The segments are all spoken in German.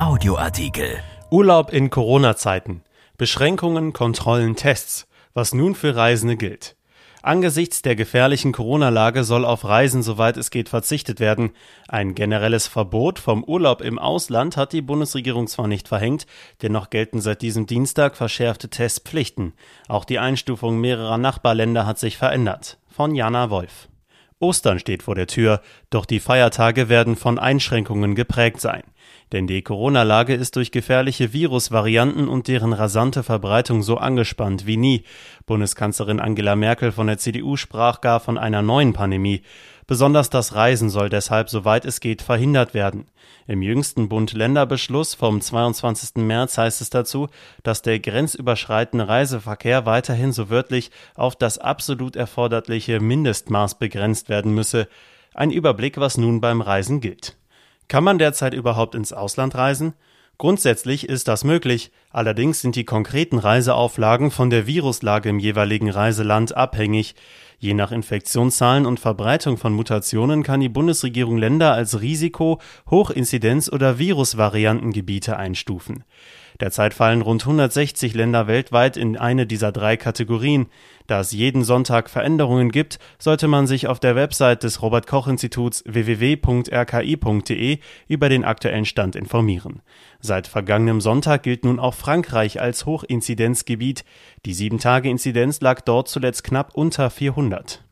Audioartikel. Urlaub in Corona-Zeiten. Beschränkungen, Kontrollen, Tests. Was nun für Reisende gilt. Angesichts der gefährlichen Corona-Lage soll auf Reisen, soweit es geht, verzichtet werden. Ein generelles Verbot vom Urlaub im Ausland hat die Bundesregierung zwar nicht verhängt, dennoch gelten seit diesem Dienstag verschärfte Testpflichten. Auch die Einstufung mehrerer Nachbarländer hat sich verändert. Von Jana Wolf. Ostern steht vor der Tür, doch die Feiertage werden von Einschränkungen geprägt sein. Denn die Corona-Lage ist durch gefährliche Virusvarianten und deren rasante Verbreitung so angespannt wie nie. Bundeskanzlerin Angela Merkel von der CDU sprach gar von einer neuen Pandemie. Besonders das Reisen soll deshalb, soweit es geht, verhindert werden. Im jüngsten Bund-Länder-Beschluss vom 22. März heißt es dazu, dass der grenzüberschreitende Reiseverkehr weiterhin so wörtlich auf das absolut erforderliche Mindestmaß begrenzt werden müsse. Ein Überblick, was nun beim Reisen gilt. Kann man derzeit überhaupt ins Ausland reisen? Grundsätzlich ist das möglich, allerdings sind die konkreten Reiseauflagen von der Viruslage im jeweiligen Reiseland abhängig. Je nach Infektionszahlen und Verbreitung von Mutationen kann die Bundesregierung Länder als Risiko-, Hochinzidenz- oder Virusvariantengebiete einstufen. Derzeit fallen rund 160 Länder weltweit in eine dieser drei Kategorien. Da es jeden Sonntag Veränderungen gibt, sollte man sich auf der Website des Robert Koch Instituts www.rki.de über den aktuellen Stand informieren. Seit vergangenem Sonntag gilt nun auch Frankreich als Hochinzidenzgebiet. Die 7-Tage-Inzidenz lag dort zuletzt knapp unter 400.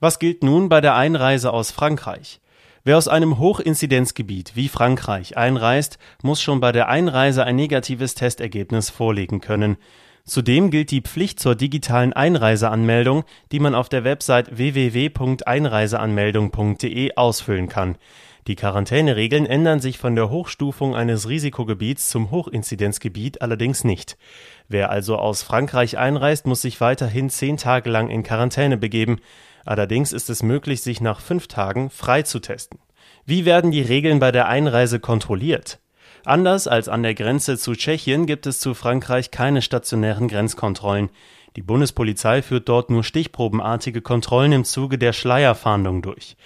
Was gilt nun bei der Einreise aus Frankreich? Wer aus einem Hochinzidenzgebiet wie Frankreich einreist, muss schon bei der Einreise ein negatives Testergebnis vorlegen können. Zudem gilt die Pflicht zur digitalen Einreiseanmeldung, die man auf der Website www.einreiseanmeldung.de ausfüllen kann. Die Quarantäneregeln ändern sich von der Hochstufung eines Risikogebiets zum Hochinzidenzgebiet allerdings nicht. Wer also aus Frankreich einreist, muss sich weiterhin zehn Tage lang in Quarantäne begeben. Allerdings ist es möglich, sich nach fünf Tagen frei zu testen. Wie werden die Regeln bei der Einreise kontrolliert? Anders als an der Grenze zu Tschechien gibt es zu Frankreich keine stationären Grenzkontrollen. Die Bundespolizei führt dort nur stichprobenartige Kontrollen im Zuge der Schleierfahndung durch.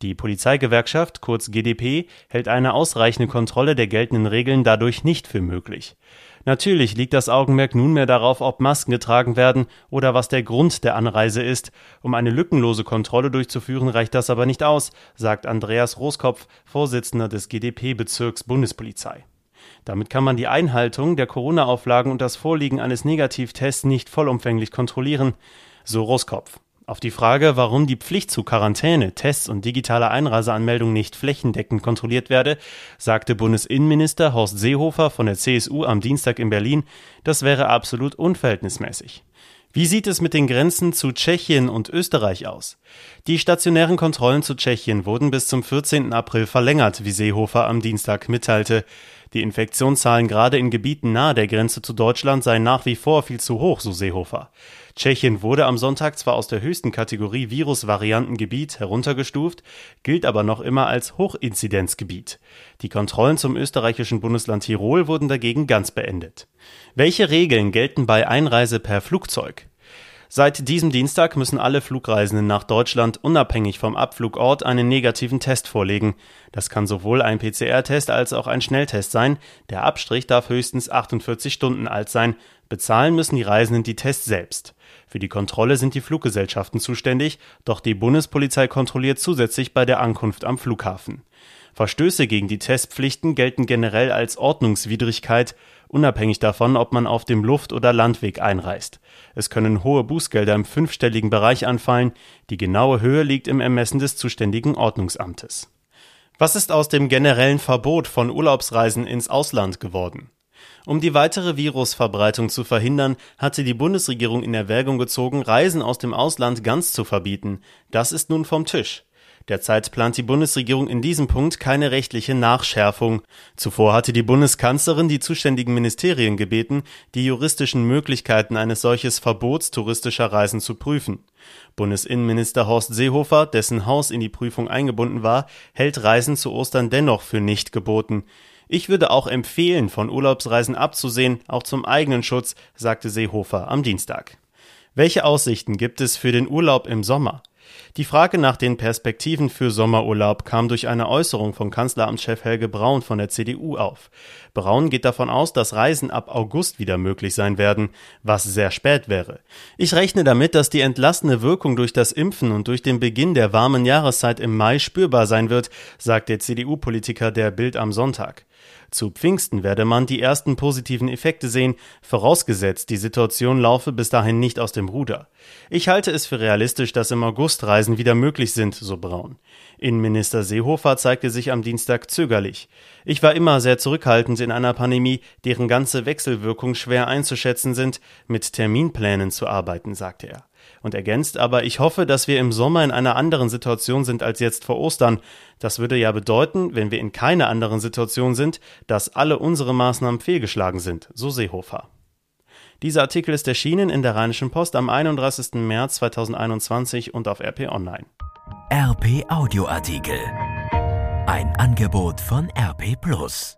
Die Polizeigewerkschaft, kurz GdP, hält eine ausreichende Kontrolle der geltenden Regeln dadurch nicht für möglich. Natürlich liegt das Augenmerk nunmehr darauf, ob Masken getragen werden oder was der Grund der Anreise ist. Um eine lückenlose Kontrolle durchzuführen, reicht das aber nicht aus, sagt Andreas Roskopf, Vorsitzender des GdP-Bezirks Bundespolizei. Damit kann man die Einhaltung der Corona-Auflagen und das Vorliegen eines Negativtests nicht vollumfänglich kontrollieren, so Roskopf. Auf die Frage, warum die Pflicht zu Quarantäne, Tests und digitaler Einreiseanmeldung nicht flächendeckend kontrolliert werde, sagte Bundesinnenminister Horst Seehofer von der CSU am Dienstag in Berlin, das wäre absolut unverhältnismäßig. Wie sieht es mit den Grenzen zu Tschechien und Österreich aus? Die stationären Kontrollen zu Tschechien wurden bis zum 14. April verlängert, wie Seehofer am Dienstag mitteilte. Die Infektionszahlen gerade in Gebieten nahe der Grenze zu Deutschland seien nach wie vor viel zu hoch, so Seehofer. Tschechien wurde am Sonntag zwar aus der höchsten Kategorie Virusvariantengebiet heruntergestuft, gilt aber noch immer als Hochinzidenzgebiet. Die Kontrollen zum österreichischen Bundesland Tirol wurden dagegen ganz beendet. Welche Regeln gelten bei Einreise per Flugzeug? Seit diesem Dienstag müssen alle Flugreisenden nach Deutschland unabhängig vom Abflugort einen negativen Test vorlegen. Das kann sowohl ein PCR-Test als auch ein Schnelltest sein. Der Abstrich darf höchstens 48 Stunden alt sein. Bezahlen müssen die Reisenden die Tests selbst. Für die Kontrolle sind die Fluggesellschaften zuständig, doch die Bundespolizei kontrolliert zusätzlich bei der Ankunft am Flughafen. Verstöße gegen die Testpflichten gelten generell als Ordnungswidrigkeit, unabhängig davon, ob man auf dem Luft- oder Landweg einreist. Es können hohe Bußgelder im fünfstelligen Bereich anfallen, die genaue Höhe liegt im Ermessen des zuständigen Ordnungsamtes. Was ist aus dem generellen Verbot von Urlaubsreisen ins Ausland geworden? Um die weitere Virusverbreitung zu verhindern, hatte die Bundesregierung in Erwägung gezogen, Reisen aus dem Ausland ganz zu verbieten. Das ist nun vom Tisch. Derzeit plant die Bundesregierung in diesem Punkt keine rechtliche Nachschärfung. Zuvor hatte die Bundeskanzlerin die zuständigen Ministerien gebeten, die juristischen Möglichkeiten eines solches Verbots touristischer Reisen zu prüfen. Bundesinnenminister Horst Seehofer, dessen Haus in die Prüfung eingebunden war, hält Reisen zu Ostern dennoch für nicht geboten. Ich würde auch empfehlen, von Urlaubsreisen abzusehen, auch zum eigenen Schutz, sagte Seehofer am Dienstag. Welche Aussichten gibt es für den Urlaub im Sommer? Die Frage nach den Perspektiven für Sommerurlaub kam durch eine Äußerung von Kanzleramtschef Helge Braun von der CDU auf. Braun geht davon aus, dass Reisen ab August wieder möglich sein werden, was sehr spät wäre. Ich rechne damit, dass die entlastende Wirkung durch das Impfen und durch den Beginn der warmen Jahreszeit im Mai spürbar sein wird, sagt der CDU-Politiker der Bild am Sonntag. Zu Pfingsten werde man die ersten positiven Effekte sehen, vorausgesetzt die Situation laufe bis dahin nicht aus dem Ruder. Ich halte es für realistisch, dass im August Reisen wieder möglich sind, so Braun. Innenminister Seehofer zeigte sich am Dienstag zögerlich. Ich war immer sehr zurückhaltend in einer Pandemie, deren ganze Wechselwirkung schwer einzuschätzen sind, mit Terminplänen zu arbeiten, sagte er und ergänzt aber, ich hoffe, dass wir im Sommer in einer anderen Situation sind als jetzt vor Ostern. Das würde ja bedeuten, wenn wir in keiner anderen Situation sind, dass alle unsere Maßnahmen fehlgeschlagen sind, so Seehofer. Dieser Artikel ist erschienen in der Rheinischen Post am 31. März 2021 und auf RP Online. RP Audioartikel. Ein Angebot von RP Plus.